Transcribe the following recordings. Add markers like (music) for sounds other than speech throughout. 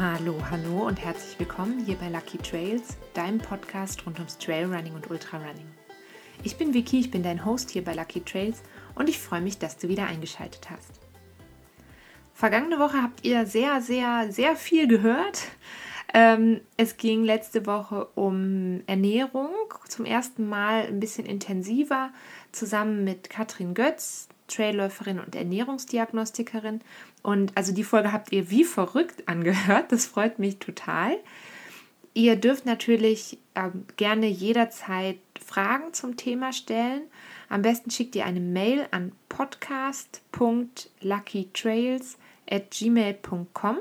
Hallo, hallo und herzlich willkommen hier bei Lucky Trails, deinem Podcast rund ums Trailrunning und Ultrarunning. Ich bin Vicky, ich bin dein Host hier bei Lucky Trails und ich freue mich, dass du wieder eingeschaltet hast. Vergangene Woche habt ihr sehr, sehr, sehr viel gehört. Ähm, es ging letzte Woche um Ernährung, zum ersten Mal ein bisschen intensiver, zusammen mit Katrin Götz, Trailläuferin und Ernährungsdiagnostikerin. Und also die Folge habt ihr wie verrückt angehört. Das freut mich total. Ihr dürft natürlich äh, gerne jederzeit Fragen zum Thema stellen. Am besten schickt ihr eine Mail an podcast.luckytrails@gmail.com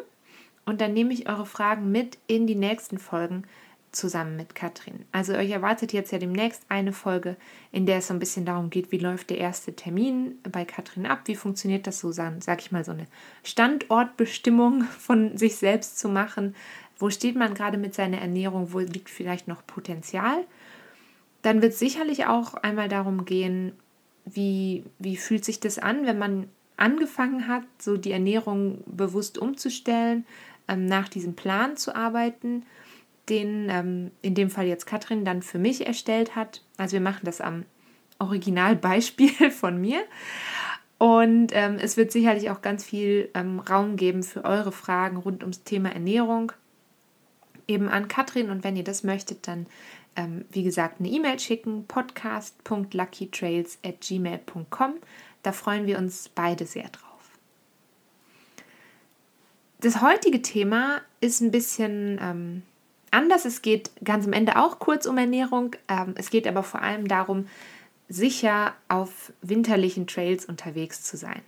und dann nehme ich eure Fragen mit in die nächsten Folgen zusammen mit Katrin. Also euch erwartet jetzt ja demnächst eine Folge, in der es so ein bisschen darum geht, wie läuft der erste Termin bei Katrin ab, wie funktioniert das so, sag ich mal, so eine Standortbestimmung (laughs) von sich selbst zu machen. Wo steht man gerade mit seiner Ernährung? Wo liegt vielleicht noch Potenzial? Dann wird es sicherlich auch einmal darum gehen, wie, wie fühlt sich das an, wenn man angefangen hat, so die Ernährung bewusst umzustellen, ähm, nach diesem Plan zu arbeiten den ähm, in dem Fall jetzt Katrin dann für mich erstellt hat. Also wir machen das am Originalbeispiel (laughs) von mir. Und ähm, es wird sicherlich auch ganz viel ähm, Raum geben für eure Fragen rund ums Thema Ernährung. Eben an Katrin und wenn ihr das möchtet, dann ähm, wie gesagt eine E-Mail schicken, podcast.luckytrails at gmail.com. Da freuen wir uns beide sehr drauf. Das heutige Thema ist ein bisschen ähm, anders. Es geht ganz am Ende auch kurz um Ernährung. Ähm, es geht aber vor allem darum, sicher auf winterlichen Trails unterwegs zu sein.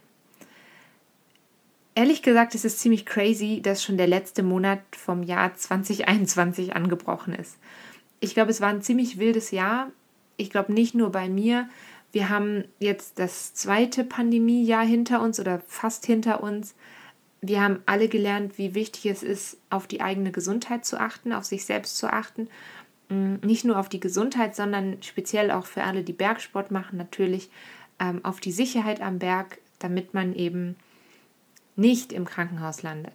Ehrlich gesagt ist es ziemlich crazy, dass schon der letzte Monat vom Jahr 2021 angebrochen ist. Ich glaube, es war ein ziemlich wildes Jahr. Ich glaube nicht nur bei mir. Wir haben jetzt das zweite Pandemiejahr hinter uns oder fast hinter uns wir haben alle gelernt, wie wichtig es ist, auf die eigene Gesundheit zu achten, auf sich selbst zu achten. Mm, nicht nur auf die Gesundheit, sondern speziell auch für alle, die Bergsport machen, natürlich ähm, auf die Sicherheit am Berg, damit man eben nicht im Krankenhaus landet.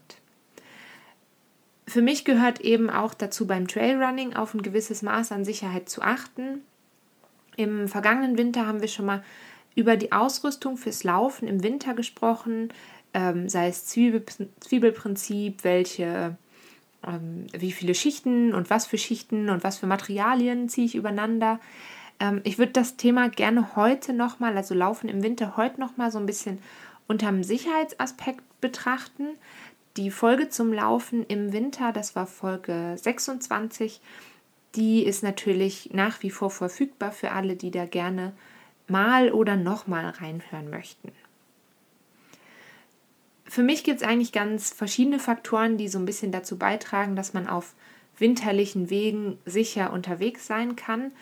Für mich gehört eben auch dazu beim Trailrunning auf ein gewisses Maß an Sicherheit zu achten. Im vergangenen Winter haben wir schon mal über die Ausrüstung fürs Laufen im Winter gesprochen, ähm, sei es Zwiebel, Zwiebelprinzip, welche, ähm, wie viele Schichten und was für Schichten und was für Materialien ziehe ich übereinander. Ähm, ich würde das Thema gerne heute nochmal, also Laufen im Winter, heute nochmal so ein bisschen unter dem Sicherheitsaspekt betrachten. Die Folge zum Laufen im Winter, das war Folge 26, die ist natürlich nach wie vor verfügbar für alle, die da gerne mal oder nochmal reinhören möchten für mich gibt es eigentlich ganz verschiedene Faktoren, die so ein bisschen dazu beitragen, dass man auf winterlichen Wegen sicher unterwegs sein kann.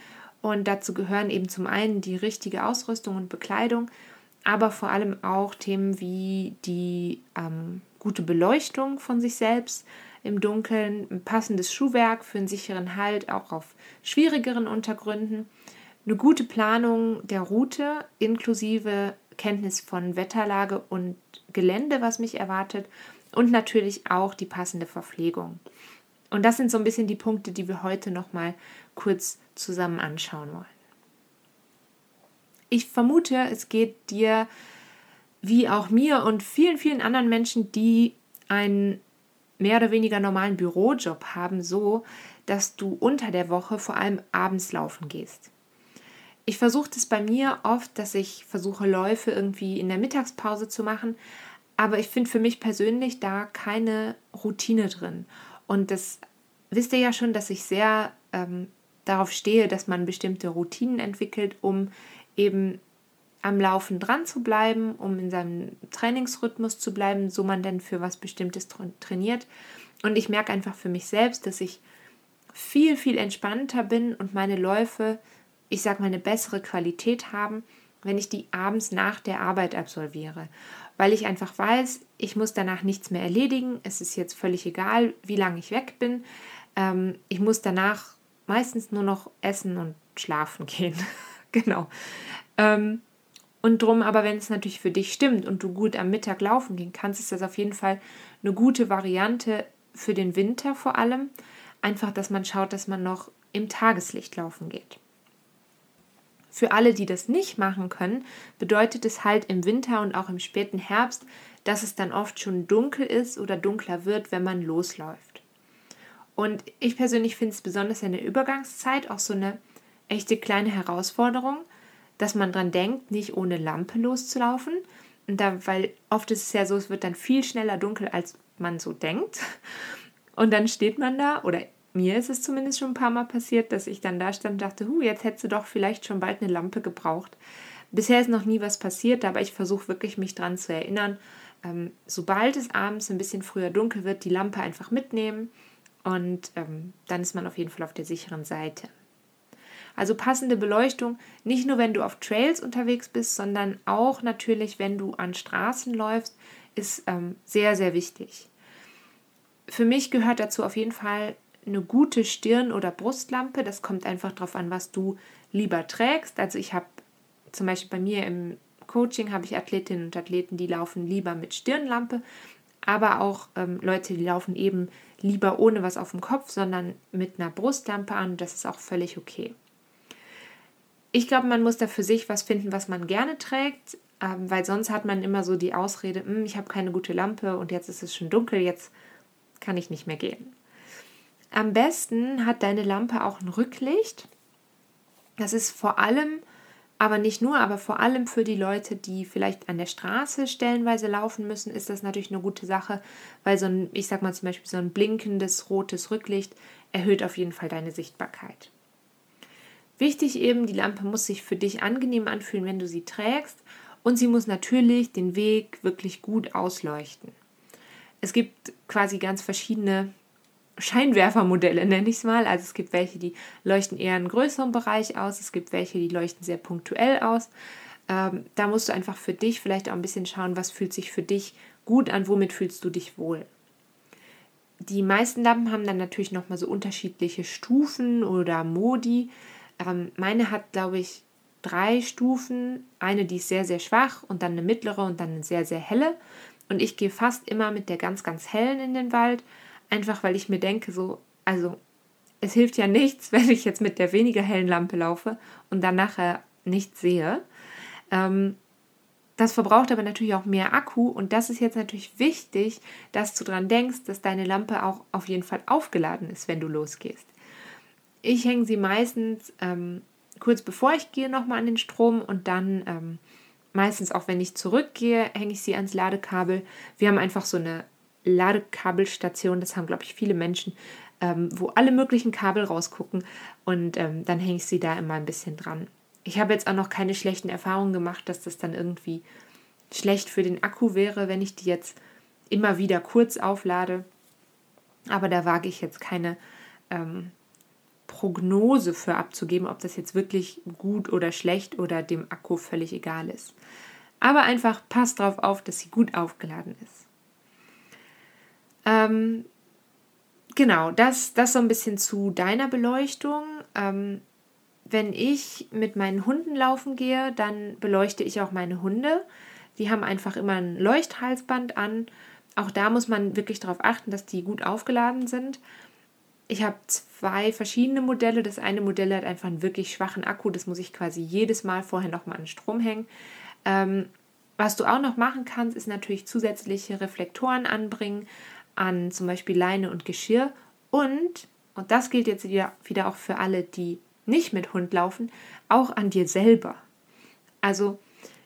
Und dazu gehören eben zum einen die richtige Ausrüstung und Bekleidung, aber vor allem auch Themen wie die ähm, gute Beleuchtung von sich selbst im Dunkeln, ein passendes Schuhwerk für einen sicheren Halt, auch auf schwierigeren Untergründen, eine gute Planung der Route inklusive Kenntnis von Wetterlage und Gelände, was mich erwartet und natürlich auch die passende Verpflegung. Und das sind so ein bisschen die Punkte, die wir heute noch mal kurz zusammen anschauen wollen. Ich vermute, es geht dir wie auch mir und vielen, vielen anderen Menschen, die einen mehr oder weniger normalen Bürojob haben, so, dass du unter der Woche vor allem abends laufen gehst. Ich versuche das bei mir oft, dass ich versuche, Läufe irgendwie in der Mittagspause zu machen, aber ich finde für mich persönlich da keine Routine drin. Und das wisst ihr ja schon, dass ich sehr ähm, darauf stehe, dass man bestimmte Routinen entwickelt, um eben am Laufen dran zu bleiben, um in seinem Trainingsrhythmus zu bleiben, so man denn für was Bestimmtes trainiert. Und ich merke einfach für mich selbst, dass ich viel, viel entspannter bin und meine Läufe ich sag mal, eine bessere Qualität haben, wenn ich die abends nach der Arbeit absolviere. Weil ich einfach weiß, ich muss danach nichts mehr erledigen. Es ist jetzt völlig egal, wie lange ich weg bin. Ähm, ich muss danach meistens nur noch essen und schlafen (laughs) gehen. genau. Ähm, und drum, aber wenn es natürlich für dich stimmt und du gut am Mittag laufen gehen kannst, ist das auf jeden Fall eine gute Variante, für den Winter vor allem. Einfach, dass man schaut, dass man noch im Tageslicht laufen geht. Für alle, die das nicht machen können, bedeutet es halt im Winter und auch im späten Herbst, dass es dann oft schon dunkel ist oder dunkler wird, wenn man losläuft. Und ich persönlich finde es besonders in der Übergangszeit auch so eine echte kleine Herausforderung, dass man dran denkt, nicht ohne Lampe loszulaufen. Und da, weil oft ist es ja so, es wird dann viel schneller dunkel, als man so denkt. Und dann steht man da, oder mir ist es zumindest schon ein paar Mal passiert, dass ich dann da stand und dachte, hu, jetzt hättest du doch vielleicht schon bald eine Lampe gebraucht. Bisher ist noch nie was passiert, aber ich versuche wirklich mich dran zu erinnern. Ähm, sobald es abends ein bisschen früher dunkel wird, die Lampe einfach mitnehmen und ähm, dann ist man auf jeden Fall auf der sicheren Seite. Also passende Beleuchtung, nicht nur wenn du auf Trails unterwegs bist, sondern auch natürlich, wenn du an Straßen läufst, ist ähm, sehr, sehr wichtig. Für mich gehört dazu auf jeden Fall eine gute Stirn- oder Brustlampe. Das kommt einfach darauf an, was du lieber trägst. Also ich habe zum Beispiel bei mir im Coaching habe ich Athletinnen und Athleten, die laufen lieber mit Stirnlampe, aber auch ähm, Leute, die laufen eben lieber ohne was auf dem Kopf, sondern mit einer Brustlampe an. Das ist auch völlig okay. Ich glaube, man muss da für sich was finden, was man gerne trägt, ähm, weil sonst hat man immer so die Ausrede, hm, ich habe keine gute Lampe und jetzt ist es schon dunkel, jetzt kann ich nicht mehr gehen. Am besten hat deine Lampe auch ein Rücklicht. Das ist vor allem, aber nicht nur, aber vor allem für die Leute, die vielleicht an der Straße stellenweise laufen müssen, ist das natürlich eine gute Sache, weil so ein, ich sag mal zum Beispiel so ein blinkendes rotes Rücklicht erhöht auf jeden Fall deine Sichtbarkeit. Wichtig eben, die Lampe muss sich für dich angenehm anfühlen, wenn du sie trägst und sie muss natürlich den Weg wirklich gut ausleuchten. Es gibt quasi ganz verschiedene Scheinwerfermodelle, nenne ich es mal. Also es gibt welche, die leuchten eher einen größeren Bereich aus, es gibt welche, die leuchten sehr punktuell aus. Ähm, da musst du einfach für dich vielleicht auch ein bisschen schauen, was fühlt sich für dich gut an, womit fühlst du dich wohl. Die meisten Lampen haben dann natürlich nochmal so unterschiedliche Stufen oder Modi. Ähm, meine hat, glaube ich, drei Stufen. Eine, die ist sehr, sehr schwach und dann eine mittlere und dann eine sehr, sehr helle. Und ich gehe fast immer mit der ganz, ganz hellen in den Wald Einfach weil ich mir denke, so, also es hilft ja nichts, (laughs) wenn ich jetzt mit der weniger hellen Lampe laufe und dann nachher nichts sehe. Ähm, das verbraucht aber natürlich auch mehr Akku und das ist jetzt natürlich wichtig, dass du daran denkst, dass deine Lampe auch auf jeden Fall aufgeladen ist, wenn du losgehst. Ich hänge sie meistens ähm, kurz bevor ich gehe nochmal an den Strom und dann ähm, meistens auch wenn ich zurückgehe, hänge ich sie ans Ladekabel. Wir haben einfach so eine Ladekabelstation, das haben, glaube ich, viele Menschen, ähm, wo alle möglichen Kabel rausgucken und ähm, dann hänge ich sie da immer ein bisschen dran. Ich habe jetzt auch noch keine schlechten Erfahrungen gemacht, dass das dann irgendwie schlecht für den Akku wäre, wenn ich die jetzt immer wieder kurz auflade. Aber da wage ich jetzt keine ähm, Prognose für abzugeben, ob das jetzt wirklich gut oder schlecht oder dem Akku völlig egal ist. Aber einfach passt darauf auf, dass sie gut aufgeladen ist. Ähm, genau, das, das so ein bisschen zu deiner Beleuchtung. Ähm, wenn ich mit meinen Hunden laufen gehe, dann beleuchte ich auch meine Hunde. Die haben einfach immer ein Leuchthalsband an. Auch da muss man wirklich darauf achten, dass die gut aufgeladen sind. Ich habe zwei verschiedene Modelle. Das eine Modell hat einfach einen wirklich schwachen Akku. Das muss ich quasi jedes Mal vorher nochmal an den Strom hängen. Ähm, was du auch noch machen kannst, ist natürlich zusätzliche Reflektoren anbringen an zum Beispiel Leine und Geschirr. Und, und das gilt jetzt wieder, auch für alle, die nicht mit Hund laufen, auch an dir selber. Also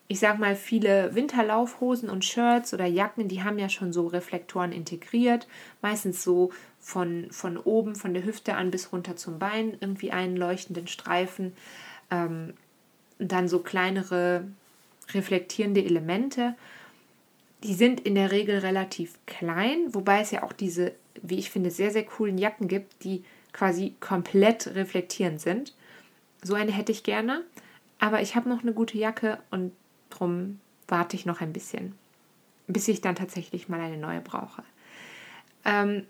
ich sag mal, viele Winterlaufhosen und Shirts oder Jacken, die haben ja schon so Reflektoren integriert, meistens so von, von oben, von der Hüfte an bis runter zum Bein, irgendwie einen leuchtenden Streifen, ähm, dann so kleinere reflektierende Elemente die sind in der Regel relativ klein, wobei es ja auch diese, wie ich finde, sehr, sehr coolen Jacken gibt, die quasi komplett reflektierend sind. So eine hätte ich gerne, aber ich habe noch eine gute Jacke und darum warte ich noch ein bisschen, bis ich dann tatsächlich mal eine neue brauche. Ähm,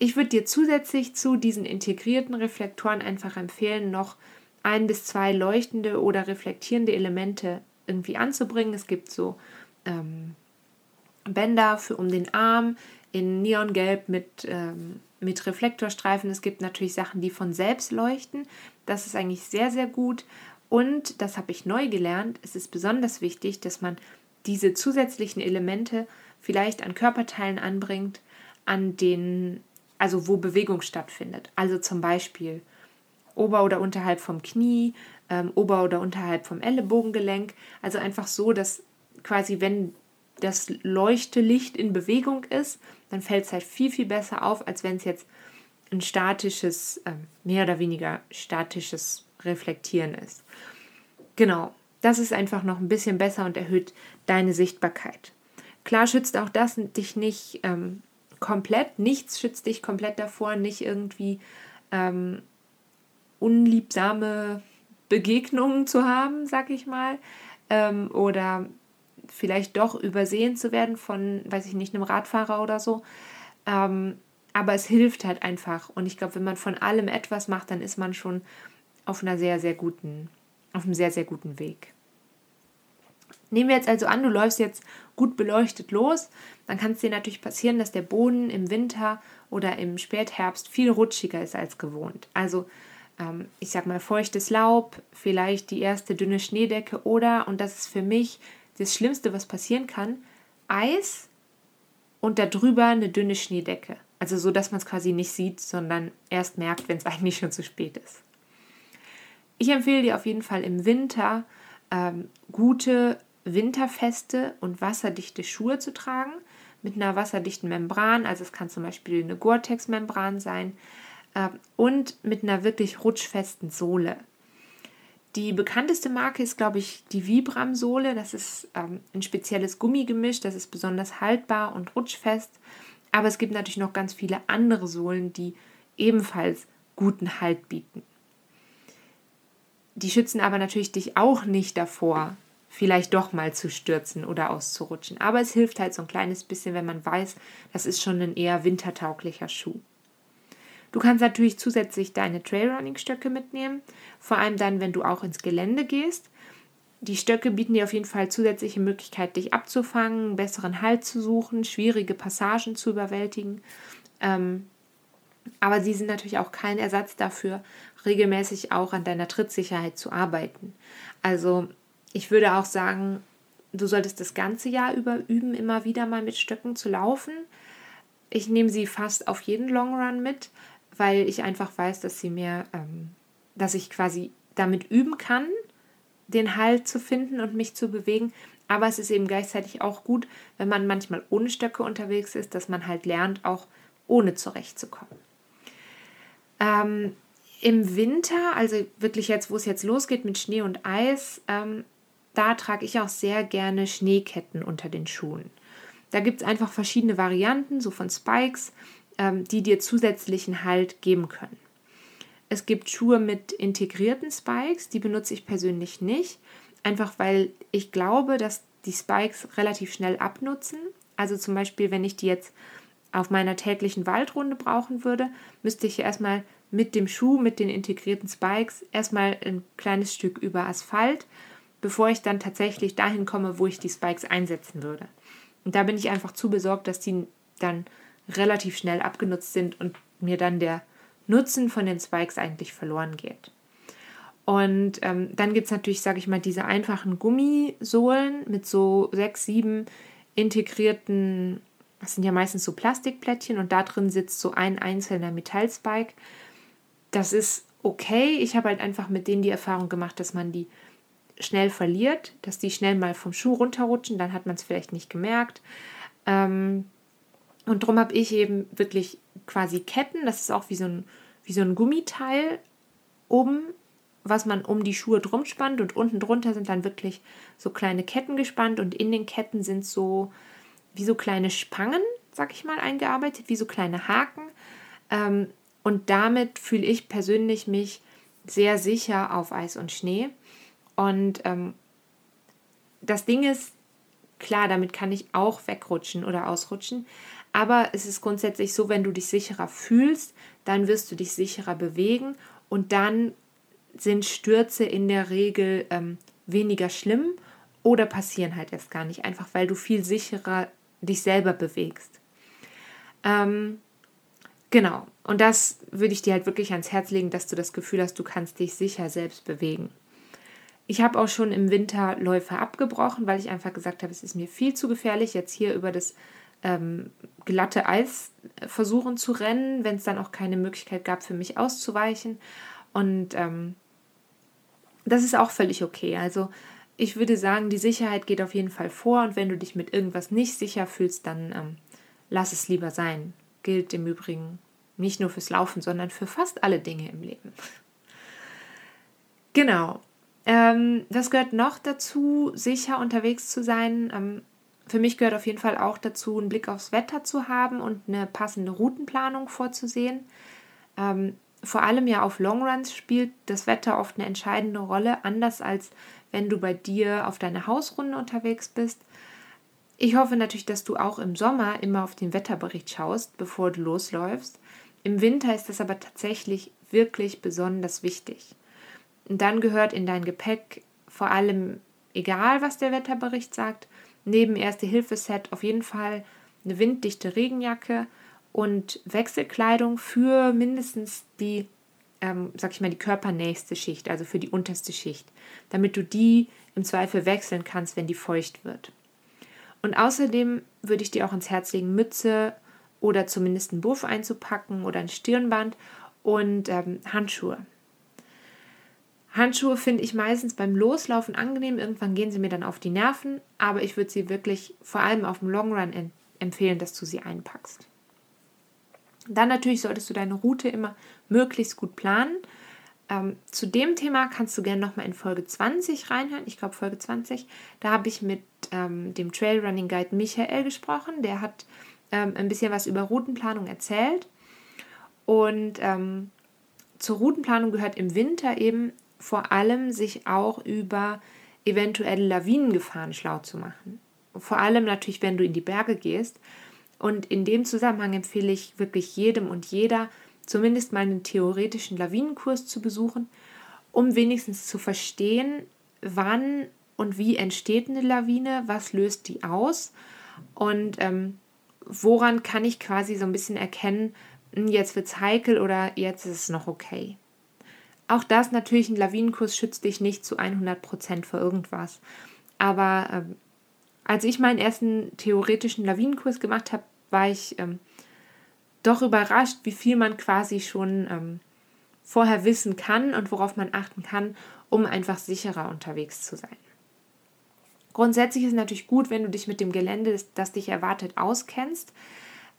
ich würde dir zusätzlich zu diesen integrierten Reflektoren einfach empfehlen, noch ein bis zwei leuchtende oder reflektierende Elemente irgendwie anzubringen. Es gibt so ähm, Bänder für um den Arm, in Neongelb mit, ähm, mit Reflektorstreifen. Es gibt natürlich Sachen, die von selbst leuchten. Das ist eigentlich sehr, sehr gut. Und, das habe ich neu gelernt, es ist besonders wichtig, dass man diese zusätzlichen Elemente vielleicht an Körperteilen anbringt, an den, also wo Bewegung stattfindet. Also zum Beispiel ober- oder unterhalb vom Knie, ähm, ober- oder unterhalb vom Ellenbogengelenk. Also einfach so, dass quasi, wenn das Leuchtelicht in Bewegung ist, dann fällt es halt viel, viel besser auf, als wenn es jetzt ein statisches, äh, mehr oder weniger statisches Reflektieren ist. Genau, das ist einfach noch ein bisschen besser und erhöht deine Sichtbarkeit. Klar schützt auch das dich nicht ähm, komplett, nichts schützt dich komplett davor, nicht irgendwie ähm, unliebsame Begegnungen zu haben, sag ich mal, ähm, oder vielleicht doch übersehen zu werden von, weiß ich nicht, einem Radfahrer oder so. Ähm, aber es hilft halt einfach. Und ich glaube, wenn man von allem etwas macht, dann ist man schon auf einer sehr, sehr guten, auf einem sehr, sehr guten Weg. Nehmen wir jetzt also an, du läufst jetzt gut beleuchtet los, dann kann es dir natürlich passieren, dass der Boden im Winter oder im Spätherbst viel rutschiger ist als gewohnt. Also ähm, ich sag mal feuchtes Laub, vielleicht die erste dünne Schneedecke oder, und das ist für mich das Schlimmste, was passieren kann, Eis und darüber eine dünne Schneedecke. Also so, dass man es quasi nicht sieht, sondern erst merkt, wenn es (laughs) eigentlich schon zu spät ist. Ich empfehle dir auf jeden Fall im Winter ähm, gute winterfeste und wasserdichte Schuhe zu tragen mit einer wasserdichten Membran. Also es kann zum Beispiel eine Gore-Tex-Membran sein äh, und mit einer wirklich rutschfesten Sohle. Die bekannteste Marke ist, glaube ich, die Vibram-Sohle. Das ist ähm, ein spezielles Gummigemisch, das ist besonders haltbar und rutschfest. Aber es gibt natürlich noch ganz viele andere Sohlen, die ebenfalls guten Halt bieten. Die schützen aber natürlich dich auch nicht davor, vielleicht doch mal zu stürzen oder auszurutschen. Aber es hilft halt so ein kleines bisschen, wenn man weiß, das ist schon ein eher wintertauglicher Schuh. Du kannst natürlich zusätzlich deine Trailrunning-Stöcke mitnehmen, vor allem dann, wenn du auch ins Gelände gehst. Die Stöcke bieten dir auf jeden Fall zusätzliche Möglichkeit, dich abzufangen, besseren Halt zu suchen, schwierige Passagen zu überwältigen. Ähm, aber sie sind natürlich auch kein Ersatz dafür, regelmäßig auch an deiner Trittsicherheit zu arbeiten. Also ich würde auch sagen, du solltest das ganze Jahr über üben, immer wieder mal mit Stöcken zu laufen. Ich nehme sie fast auf jeden Long Run mit, weil ich einfach weiß, dass sie mir, ähm, dass ich quasi damit üben kann, den Halt zu finden und mich zu bewegen. Aber es ist eben gleichzeitig auch gut, wenn man manchmal ohne Stöcke unterwegs ist, dass man halt lernt, auch ohne zurechtzukommen. Ähm, Im Winter, also wirklich jetzt, wo es jetzt losgeht mit Schnee und Eis, ähm, da trage ich auch sehr gerne Schneeketten unter den Schuhen. Da gibt es einfach verschiedene Varianten, so von Spikes die dir zusätzlichen Halt geben können. Es gibt Schuhe mit integrierten Spikes, die benutze ich persönlich nicht, einfach weil ich glaube, dass die Spikes relativ schnell abnutzen. Also zum Beispiel, wenn ich die jetzt auf meiner täglichen Waldrunde brauchen würde, müsste ich erstmal mit dem Schuh, mit den integrierten Spikes, erstmal ein kleines Stück über Asphalt, bevor ich dann tatsächlich dahin komme, wo ich die Spikes einsetzen würde. Und da bin ich einfach zu besorgt, dass die dann relativ schnell abgenutzt sind und mir dann der Nutzen von den Spikes eigentlich verloren geht. Und ähm, dann gibt es natürlich, sage ich mal, diese einfachen Gummisohlen mit so sechs, sieben integrierten, das sind ja meistens so Plastikplättchen und da drin sitzt so ein einzelner Metallspike. Das ist okay. Ich habe halt einfach mit denen die Erfahrung gemacht, dass man die schnell verliert, dass die schnell mal vom Schuh runterrutschen, dann hat man es vielleicht nicht gemerkt. Ähm, und darum habe ich eben wirklich quasi Ketten, das ist auch wie so ein, wie so ein Gummiteil oben, was man um die Schuhe drum spannt und unten drunter sind dann wirklich so kleine Ketten gespannt und in den Ketten sind so wie so kleine Spangen, sag ich mal, eingearbeitet, wie so kleine Haken. Ähm, und damit fühle ich persönlich mich sehr sicher auf Eis und Schnee. Und ähm, das Ding ist, klar, damit kann ich auch wegrutschen oder ausrutschen, aber es ist grundsätzlich so, wenn du dich sicherer fühlst, dann wirst du dich sicherer bewegen und dann sind Stürze in der Regel ähm, weniger schlimm oder passieren halt erst gar nicht, einfach weil du viel sicherer dich selber bewegst. Ähm, genau. Und das würde ich dir halt wirklich ans Herz legen, dass du das Gefühl hast, du kannst dich sicher selbst bewegen. Ich habe auch schon im Winter Läufe abgebrochen, weil ich einfach gesagt habe, es ist mir viel zu gefährlich, jetzt hier über das ähm, glatte Eis versuchen zu rennen, wenn es dann auch keine Möglichkeit gab, für mich auszuweichen. Und ähm, das ist auch völlig okay. Also ich würde sagen, die Sicherheit geht auf jeden Fall vor und wenn du dich mit irgendwas nicht sicher fühlst, dann ähm, lass es lieber sein. Gilt im Übrigen nicht nur fürs Laufen, sondern für fast alle Dinge im Leben. Genau. Ähm, das gehört noch dazu, sicher unterwegs zu sein. Ähm, für mich gehört auf jeden Fall auch dazu, einen Blick aufs Wetter zu haben und eine passende Routenplanung vorzusehen. Ähm, vor allem ja auf Longruns spielt das Wetter oft eine entscheidende Rolle, anders als wenn du bei dir auf deine Hausrunde unterwegs bist. Ich hoffe natürlich, dass du auch im Sommer immer auf den Wetterbericht schaust, bevor du losläufst. Im Winter ist das aber tatsächlich wirklich besonders wichtig. Und dann gehört in dein Gepäck vor allem, egal was der Wetterbericht sagt, neben Erste-Hilfe-Set auf jeden Fall eine winddichte Regenjacke und Wechselkleidung für mindestens die, ähm, sag ich mal, die körpernächste Schicht, also für die unterste Schicht, damit du die im Zweifel wechseln kannst, wenn die feucht wird. Und außerdem würde ich dir auch ins Herz legen, Mütze oder zumindest einen Buff einzupacken oder ein Stirnband und ähm, Handschuhe. Handschuhe finde ich meistens beim Loslaufen angenehm. Irgendwann gehen sie mir dann auf die Nerven, aber ich würde sie wirklich vor allem auf dem Long Run empfehlen, dass du sie einpackst. Dann natürlich solltest du deine Route immer möglichst gut planen. Ähm, zu dem Thema kannst du gerne nochmal in Folge 20 reinhören. Ich glaube Folge 20. Da habe ich mit ähm, dem Trailrunning Guide Michael gesprochen. Der hat ähm, ein bisschen was über Routenplanung erzählt. Und ähm, zur Routenplanung gehört im Winter eben vor allem sich auch über eventuelle Lawinengefahren schlau zu machen. Vor allem natürlich, wenn du in die Berge gehst. Und in dem Zusammenhang empfehle ich wirklich jedem und jeder, zumindest mal einen theoretischen Lawinenkurs zu besuchen, um wenigstens zu verstehen, wann und wie entsteht eine Lawine, was löst die aus und ähm, woran kann ich quasi so ein bisschen erkennen, hm, jetzt wird es heikel oder jetzt ist es noch okay. Auch das natürlich, ein Lawinenkurs schützt dich nicht zu 100% vor irgendwas. Aber ähm, als ich meinen ersten theoretischen Lawinenkurs gemacht habe, war ich ähm, doch überrascht, wie viel man quasi schon ähm, vorher wissen kann und worauf man achten kann, um einfach sicherer unterwegs zu sein. Grundsätzlich ist es natürlich gut, wenn du dich mit dem Gelände, das, dich erwartet, auskennst.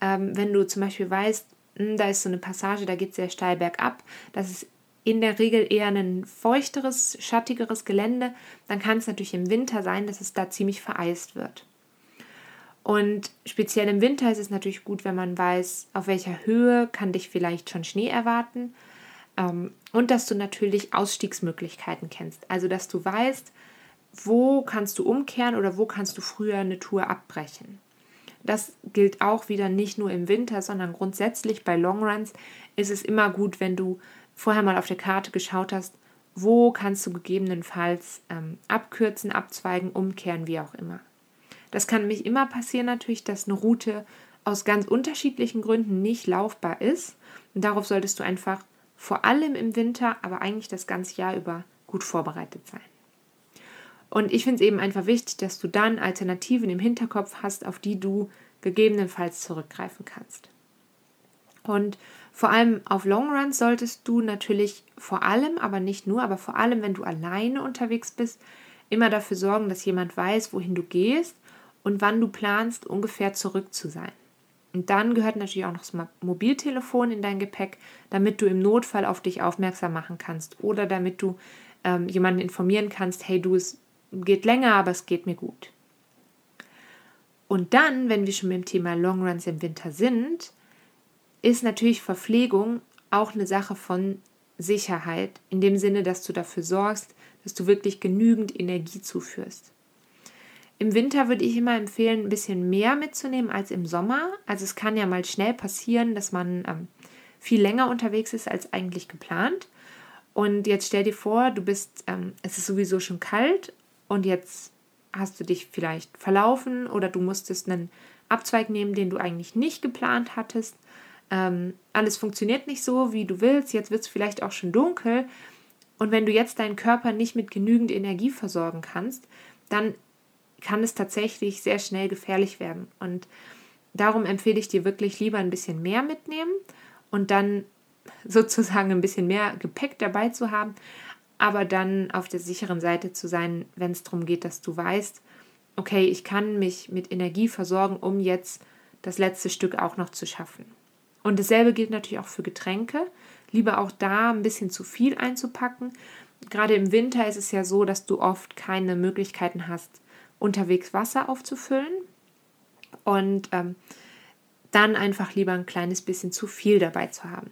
Ähm, wenn du zum Beispiel weißt, mh, hm, da ist so eine Passage, da geht es sehr steil bergab, das ist in der Regel eher ein feuchteres, schattigeres Gelände, dann kann es natürlich im Winter sein, dass es da ziemlich vereist wird. Und speziell im Winter ist es natürlich gut, wenn man weiß, auf welcher Höhe kann dich vielleicht schon Schnee erwarten ähm, und dass du natürlich Ausstiegsmöglichkeiten kennst. Also dass du weißt, wo kannst du umkehren oder wo kannst du früher eine Tour abbrechen. Das gilt auch wieder nicht nur im Winter, sondern grundsätzlich bei Longruns ist es immer gut, wenn du vorher mal auf der Karte geschaut hast, wo kannst du gegebenenfalls ähm, abkürzen, abzweigen, umkehren, wie auch immer. Das kann nämlich immer passieren natürlich, dass eine Route aus ganz unterschiedlichen Gründen nicht laufbar ist. Und darauf solltest du einfach vor allem im Winter, aber eigentlich das ganze Jahr über gut vorbereitet sein. Und ich finde es eben einfach wichtig, dass du dann Alternativen im Hinterkopf hast, auf die du gegebenenfalls zurückgreifen kannst. Und vor allem auf Longruns solltest du natürlich vor allem, aber nicht nur, aber vor allem, wenn du alleine unterwegs bist, immer dafür sorgen, dass jemand weiß, wohin du gehst und wann du planst, ungefähr zurück zu sein. Und dann gehört natürlich auch noch das Mobiltelefon in dein Gepäck, damit du im Notfall auf dich aufmerksam machen kannst oder damit du ähm, jemanden informieren kannst, hey du, es geht länger, aber es geht mir gut. Und dann, wenn wir schon mit dem Thema Longruns im Winter sind, ist natürlich Verpflegung auch eine Sache von Sicherheit, in dem Sinne, dass du dafür sorgst, dass du wirklich genügend Energie zuführst. Im Winter würde ich immer empfehlen, ein bisschen mehr mitzunehmen als im Sommer. Also es kann ja mal schnell passieren, dass man ähm, viel länger unterwegs ist als eigentlich geplant. Und jetzt stell dir vor, du bist, ähm, es ist sowieso schon kalt und jetzt hast du dich vielleicht verlaufen oder du musstest einen Abzweig nehmen, den du eigentlich nicht geplant hattest. Ähm, alles funktioniert nicht so, wie du willst. Jetzt wird es vielleicht auch schon dunkel. Und wenn du jetzt deinen Körper nicht mit genügend Energie versorgen kannst, dann kann es tatsächlich sehr schnell gefährlich werden. Und darum empfehle ich dir wirklich lieber ein bisschen mehr mitnehmen und dann (laughs) sozusagen ein bisschen mehr Gepäck dabei zu haben, aber dann auf der sicheren Seite zu sein, wenn es darum geht, dass du weißt, okay, ich kann mich mit Energie versorgen, um jetzt das letzte Stück auch noch zu schaffen. Und dasselbe gilt natürlich auch für Getränke. Lieber auch da ein bisschen zu viel einzupacken. Gerade im Winter ist es ja so, dass du oft keine Möglichkeiten hast, unterwegs Wasser aufzufüllen. Und ähm, dann einfach lieber ein kleines bisschen zu viel dabei zu haben.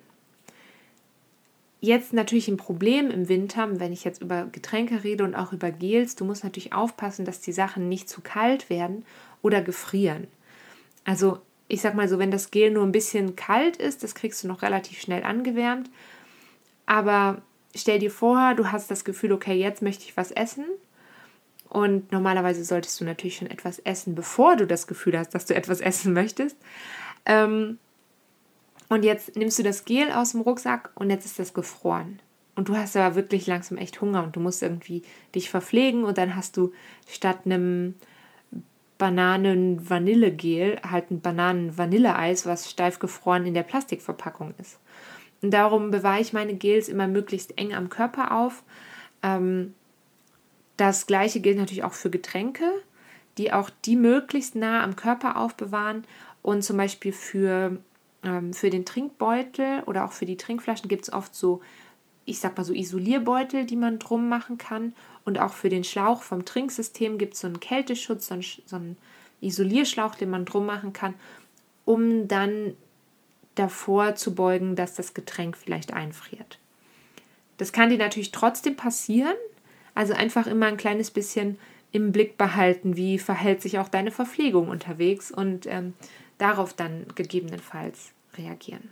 Jetzt natürlich ein Problem im Winter, wenn ich jetzt über Getränke rede und auch über Gels. Du musst natürlich aufpassen, dass die Sachen nicht zu kalt werden oder gefrieren. Also ich sag mal so, wenn das Gel nur ein bisschen kalt ist, das kriegst du noch relativ schnell angewärmt. Aber stell dir vor, du hast das Gefühl, okay, jetzt möchte ich was essen. Und normalerweise solltest du natürlich schon etwas essen, bevor du das Gefühl hast, dass du etwas essen möchtest. Ähm, und jetzt nimmst du das Gel aus dem Rucksack und jetzt ist das gefroren. Und du hast aber wirklich langsam echt Hunger und du musst irgendwie dich verpflegen und dann hast du statt einem Bananen-Vanille-Gel halt ein Bananen-Vanille-Eis, was steif gefroren in der Plastikverpackung ist. Und darum bewahre ich meine Gels immer möglichst eng am Körper auf. Ähm, das gleiche gilt natürlich auch für Getränke, die auch die möglichst nah am Körper aufbewahren und zum Beispiel für ähm, für den Trinkbeutel oder auch für die Trinkflaschen gibt es oft so, ich sag mal so Isolierbeutel, die man drum machen kann. Und auch für den Schlauch vom Trinksystem gibt es so einen Kälteschutz, so einen, so einen Isolierschlauch, den man drum machen kann, um dann davor zu beugen, dass das Getränk vielleicht einfriert. Das kann dir natürlich trotzdem passieren. Also einfach immer ein kleines bisschen im Blick behalten, wie verhält sich auch deine Verpflegung unterwegs und ähm, darauf dann gegebenenfalls reagieren.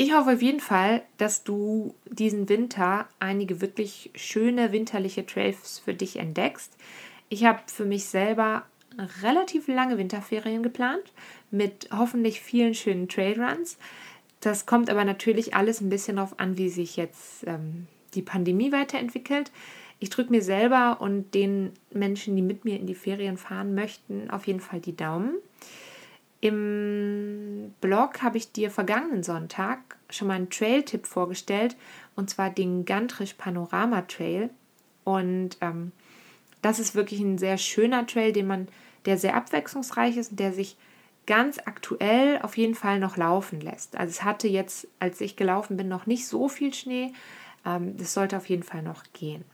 Ich hoffe auf jeden Fall, dass du diesen Winter einige wirklich schöne winterliche Trails für dich entdeckst. Ich habe für mich selber relativ lange Winterferien geplant mit hoffentlich vielen schönen Trailruns. Das kommt aber natürlich alles ein bisschen darauf an, wie sich jetzt ähm, die Pandemie weiterentwickelt. Ich drücke mir selber und den Menschen, die mit mir in die Ferien fahren möchten, auf jeden Fall die Daumen. Im Blog habe ich dir vergangenen Sonntag schon mal einen Trail-Tipp vorgestellt, und zwar den Gantrisch Panorama Trail. Und ähm, das ist wirklich ein sehr schöner Trail, den man, der sehr abwechslungsreich ist und der sich ganz aktuell auf jeden Fall noch laufen lässt. Also es hatte jetzt, als ich gelaufen bin, noch nicht so viel Schnee. Ähm, das sollte auf jeden Fall noch gehen.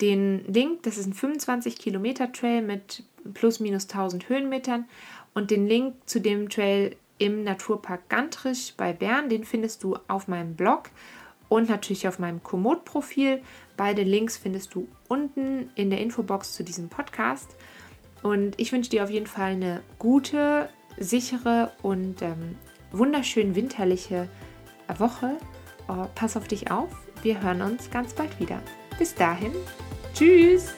Den Link, das ist ein 25 Kilometer Trail mit plus minus 1000 Höhenmetern und den Link zu dem Trail im Naturpark Gantrisch bei Bern, den findest du auf meinem Blog und natürlich auf meinem Komoot-Profil. Beide Links findest du unten in der Infobox zu diesem Podcast. Und ich wünsche dir auf jeden Fall eine gute, sichere und ähm, wunderschön winterliche Woche. Oh, pass auf dich auf. Wir hören uns ganz bald wieder. Bis dahin, tschüss!